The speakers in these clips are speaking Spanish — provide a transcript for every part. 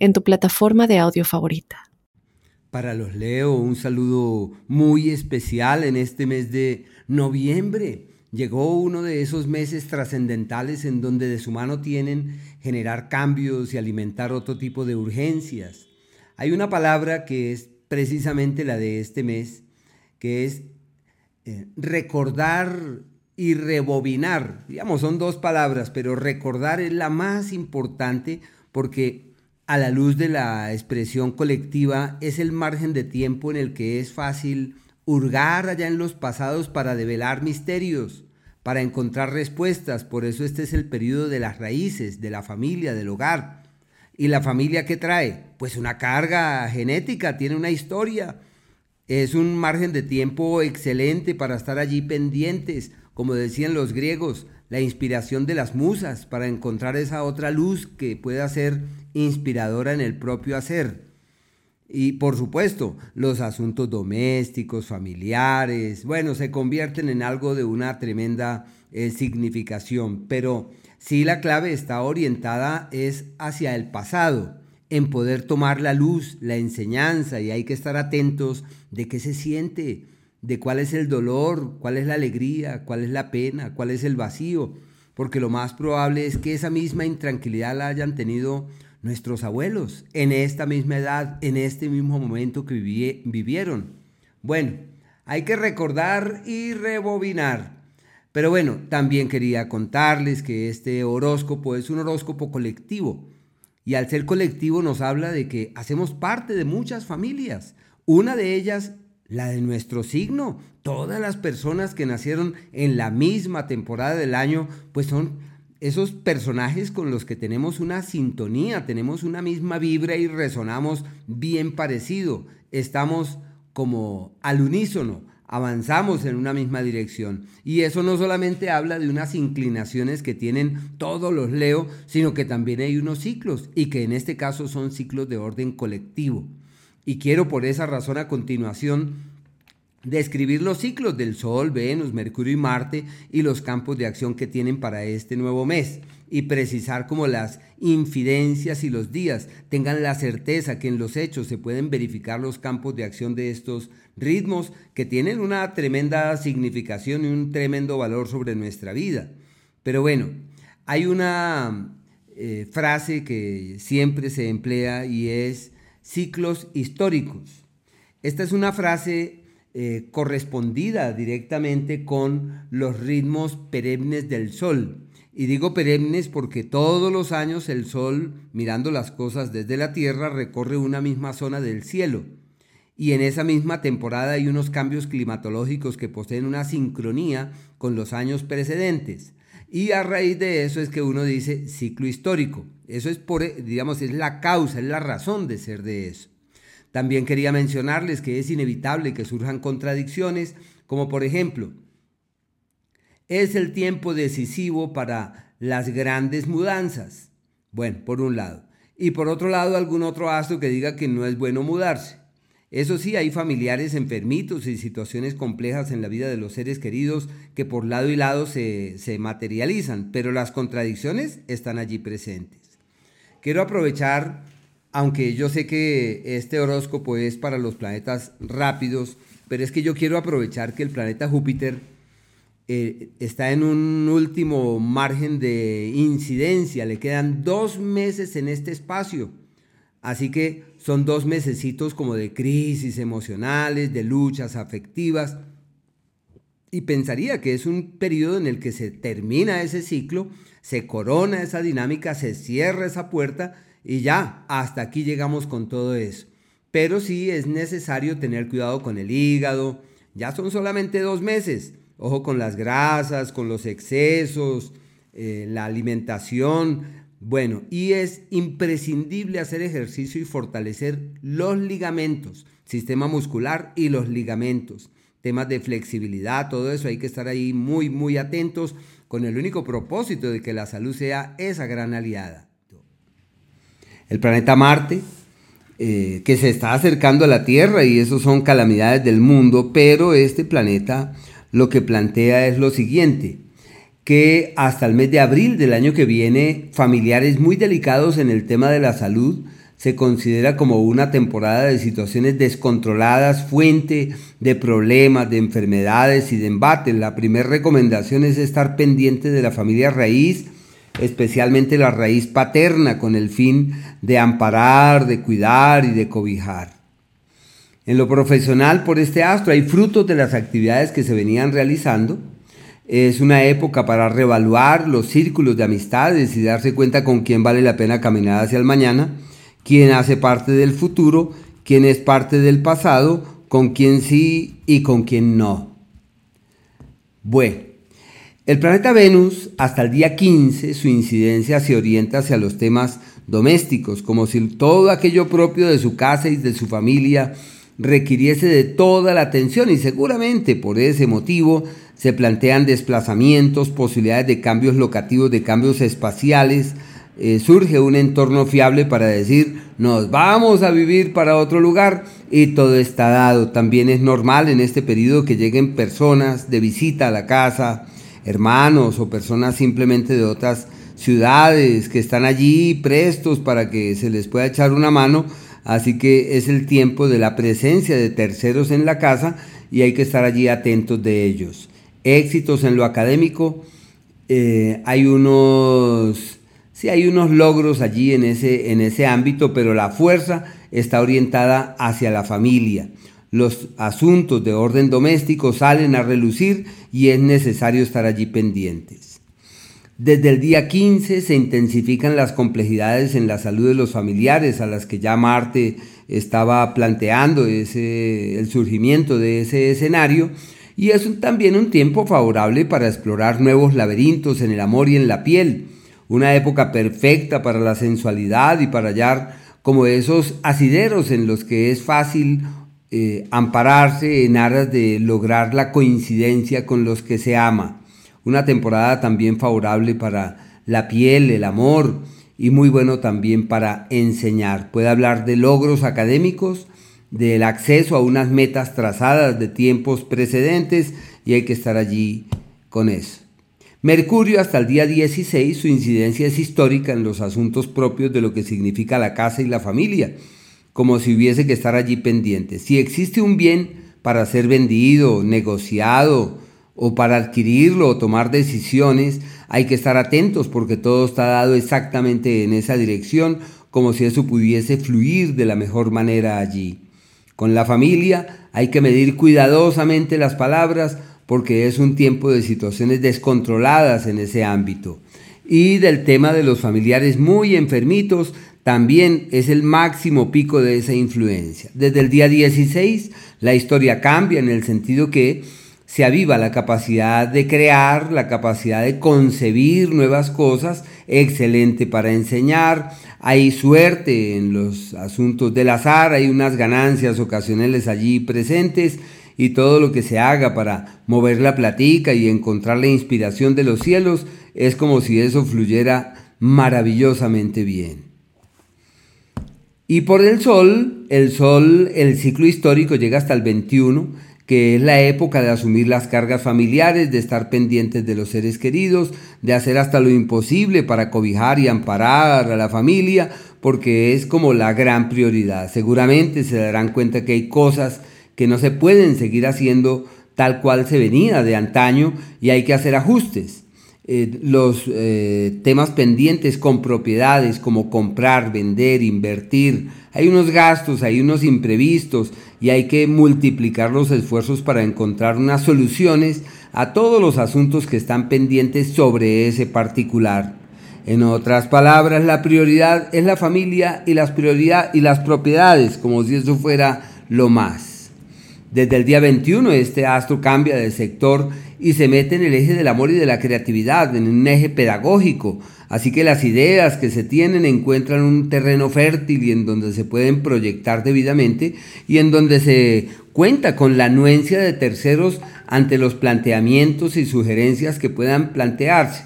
en tu plataforma de audio favorita. Para los Leo, un saludo muy especial en este mes de noviembre. Llegó uno de esos meses trascendentales en donde de su mano tienen generar cambios y alimentar otro tipo de urgencias. Hay una palabra que es precisamente la de este mes, que es eh, recordar y rebobinar. Digamos, son dos palabras, pero recordar es la más importante porque a la luz de la expresión colectiva es el margen de tiempo en el que es fácil hurgar allá en los pasados para develar misterios, para encontrar respuestas. Por eso este es el periodo de las raíces, de la familia, del hogar. ¿Y la familia qué trae? Pues una carga genética, tiene una historia. Es un margen de tiempo excelente para estar allí pendientes, como decían los griegos, la inspiración de las musas para encontrar esa otra luz que pueda ser inspiradora en el propio hacer. Y por supuesto, los asuntos domésticos, familiares, bueno, se convierten en algo de una tremenda eh, significación, pero sí la clave está orientada es hacia el pasado, en poder tomar la luz, la enseñanza, y hay que estar atentos de qué se siente, de cuál es el dolor, cuál es la alegría, cuál es la pena, cuál es el vacío, porque lo más probable es que esa misma intranquilidad la hayan tenido nuestros abuelos en esta misma edad, en este mismo momento que vivieron. Bueno, hay que recordar y rebobinar. Pero bueno, también quería contarles que este horóscopo es un horóscopo colectivo. Y al ser colectivo nos habla de que hacemos parte de muchas familias. Una de ellas, la de nuestro signo. Todas las personas que nacieron en la misma temporada del año, pues son esos personajes con los que tenemos una sintonía, tenemos una misma vibra y resonamos bien parecido. Estamos como al unísono, avanzamos en una misma dirección. Y eso no solamente habla de unas inclinaciones que tienen todos los Leo, sino que también hay unos ciclos y que en este caso son ciclos de orden colectivo. Y quiero por esa razón a continuación describir los ciclos del Sol, Venus, Mercurio y Marte y los campos de acción que tienen para este nuevo mes y precisar como las infidencias y los días tengan la certeza que en los hechos se pueden verificar los campos de acción de estos ritmos que tienen una tremenda significación y un tremendo valor sobre nuestra vida. Pero bueno, hay una eh, frase que siempre se emplea y es ciclos históricos. Esta es una frase eh, correspondida directamente con los ritmos perennes del Sol. Y digo perennes porque todos los años el Sol, mirando las cosas desde la Tierra, recorre una misma zona del cielo. Y en esa misma temporada hay unos cambios climatológicos que poseen una sincronía con los años precedentes. Y a raíz de eso es que uno dice ciclo histórico. Eso es por, digamos, es la causa, es la razón de ser de eso. También quería mencionarles que es inevitable que surjan contradicciones, como por ejemplo, es el tiempo decisivo para las grandes mudanzas. Bueno, por un lado. Y por otro lado, algún otro astro que diga que no es bueno mudarse. Eso sí, hay familiares enfermitos y situaciones complejas en la vida de los seres queridos que por lado y lado se, se materializan, pero las contradicciones están allí presentes. Quiero aprovechar aunque yo sé que este horóscopo es para los planetas rápidos, pero es que yo quiero aprovechar que el planeta Júpiter eh, está en un último margen de incidencia, le quedan dos meses en este espacio, así que son dos mesecitos como de crisis emocionales, de luchas afectivas, y pensaría que es un periodo en el que se termina ese ciclo, se corona esa dinámica, se cierra esa puerta, y ya, hasta aquí llegamos con todo eso. Pero sí es necesario tener cuidado con el hígado. Ya son solamente dos meses. Ojo con las grasas, con los excesos, eh, la alimentación, Bueno, y es imprescindible hacer ejercicio y fortalecer los ligamentos, sistema muscular y los ligamentos. Temas de flexibilidad, todo eso hay que estar ahí muy, muy atentos con el único propósito de que la salud sea esa gran aliada. El planeta Marte, eh, que se está acercando a la Tierra y eso son calamidades del mundo, pero este planeta lo que plantea es lo siguiente, que hasta el mes de abril del año que viene, familiares muy delicados en el tema de la salud se considera como una temporada de situaciones descontroladas, fuente de problemas, de enfermedades y de embates. La primera recomendación es estar pendiente de la familia raíz, especialmente la raíz paterna, con el fin de amparar, de cuidar y de cobijar. En lo profesional, por este astro, hay frutos de las actividades que se venían realizando es una época para revaluar los círculos de amistades y darse cuenta con quién vale la pena caminar hacia el mañana, quién hace parte del futuro, quién es parte del pasado, con quién sí y con quién no. Bueno, el planeta Venus hasta el día 15 su incidencia se orienta hacia los temas domésticos, como si todo aquello propio de su casa y de su familia requiriese de toda la atención y seguramente por ese motivo se plantean desplazamientos, posibilidades de cambios locativos, de cambios espaciales. Eh, surge un entorno fiable para decir, nos vamos a vivir para otro lugar y todo está dado. También es normal en este periodo que lleguen personas de visita a la casa, hermanos o personas simplemente de otras ciudades que están allí prestos para que se les pueda echar una mano. Así que es el tiempo de la presencia de terceros en la casa y hay que estar allí atentos de ellos éxitos en lo académico, eh, hay unos, sí, hay unos logros allí en ese, en ese ámbito, pero la fuerza está orientada hacia la familia. Los asuntos de orden doméstico salen a relucir y es necesario estar allí pendientes. Desde el día 15 se intensifican las complejidades en la salud de los familiares a las que ya Marte estaba planteando ese, el surgimiento de ese escenario y es también un tiempo favorable para explorar nuevos laberintos en el amor y en la piel, una época perfecta para la sensualidad y para hallar como esos asideros en los que es fácil eh, ampararse en aras de lograr la coincidencia con los que se ama. Una temporada también favorable para la piel, el amor y muy bueno también para enseñar. Puede hablar de logros académicos, del acceso a unas metas trazadas de tiempos precedentes y hay que estar allí con eso. Mercurio hasta el día 16 su incidencia es histórica en los asuntos propios de lo que significa la casa y la familia, como si hubiese que estar allí pendiente. Si existe un bien para ser vendido, negociado o para adquirirlo o tomar decisiones, hay que estar atentos porque todo está dado exactamente en esa dirección, como si eso pudiese fluir de la mejor manera allí. Con la familia hay que medir cuidadosamente las palabras porque es un tiempo de situaciones descontroladas en ese ámbito. Y del tema de los familiares muy enfermitos, también es el máximo pico de esa influencia. Desde el día 16 la historia cambia en el sentido que se aviva la capacidad de crear, la capacidad de concebir nuevas cosas, excelente para enseñar, hay suerte en los asuntos del azar, hay unas ganancias ocasionales allí presentes y todo lo que se haga para mover la platica y encontrar la inspiración de los cielos es como si eso fluyera maravillosamente bien. Y por el sol, el sol, el ciclo histórico llega hasta el 21, que es la época de asumir las cargas familiares, de estar pendientes de los seres queridos, de hacer hasta lo imposible para cobijar y amparar a la familia, porque es como la gran prioridad. Seguramente se darán cuenta que hay cosas que no se pueden seguir haciendo tal cual se venía de antaño y hay que hacer ajustes. Eh, los eh, temas pendientes con propiedades como comprar, vender, invertir, hay unos gastos, hay unos imprevistos y hay que multiplicar los esfuerzos para encontrar unas soluciones a todos los asuntos que están pendientes sobre ese particular. En otras palabras, la prioridad es la familia y las, prioridad, y las propiedades, como si eso fuera lo más. Desde el día 21 este astro cambia de sector y se mete en el eje del amor y de la creatividad, en un eje pedagógico. Así que las ideas que se tienen encuentran un terreno fértil y en donde se pueden proyectar debidamente y en donde se cuenta con la anuencia de terceros ante los planteamientos y sugerencias que puedan plantearse.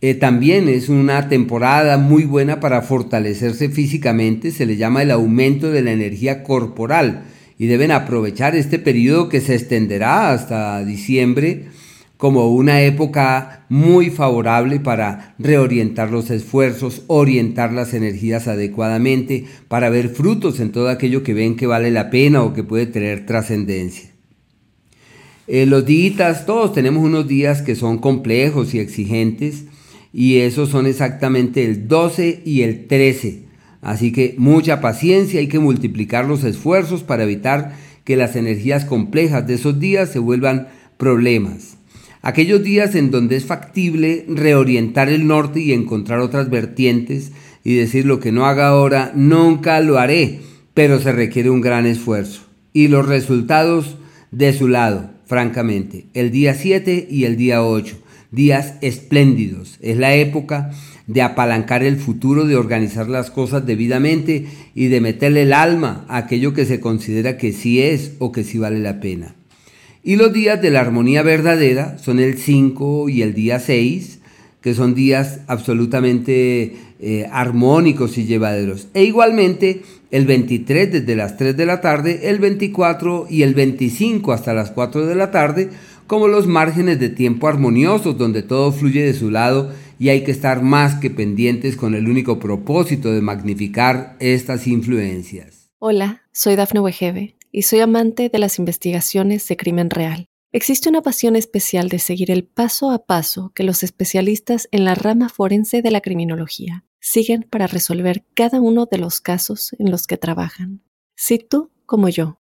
Eh, también es una temporada muy buena para fortalecerse físicamente, se le llama el aumento de la energía corporal y deben aprovechar este periodo que se extenderá hasta diciembre como una época muy favorable para reorientar los esfuerzos, orientar las energías adecuadamente, para ver frutos en todo aquello que ven que vale la pena o que puede tener trascendencia. Eh, los días, todos tenemos unos días que son complejos y exigentes, y esos son exactamente el 12 y el 13. Así que mucha paciencia, hay que multiplicar los esfuerzos para evitar que las energías complejas de esos días se vuelvan problemas. Aquellos días en donde es factible reorientar el norte y encontrar otras vertientes y decir lo que no haga ahora, nunca lo haré, pero se requiere un gran esfuerzo. Y los resultados de su lado, francamente, el día 7 y el día 8 días espléndidos. Es la época de apalancar el futuro, de organizar las cosas debidamente y de meterle el alma a aquello que se considera que sí es o que sí vale la pena. Y los días de la armonía verdadera son el 5 y el día 6, que son días absolutamente eh, armónicos y llevaderos. E igualmente el 23 desde las 3 de la tarde, el 24 y el 25 hasta las 4 de la tarde como los márgenes de tiempo armoniosos donde todo fluye de su lado y hay que estar más que pendientes con el único propósito de magnificar estas influencias. Hola, soy Dafne Wegebe y soy amante de las investigaciones de crimen real. Existe una pasión especial de seguir el paso a paso que los especialistas en la rama forense de la criminología siguen para resolver cada uno de los casos en los que trabajan. Si tú, como yo,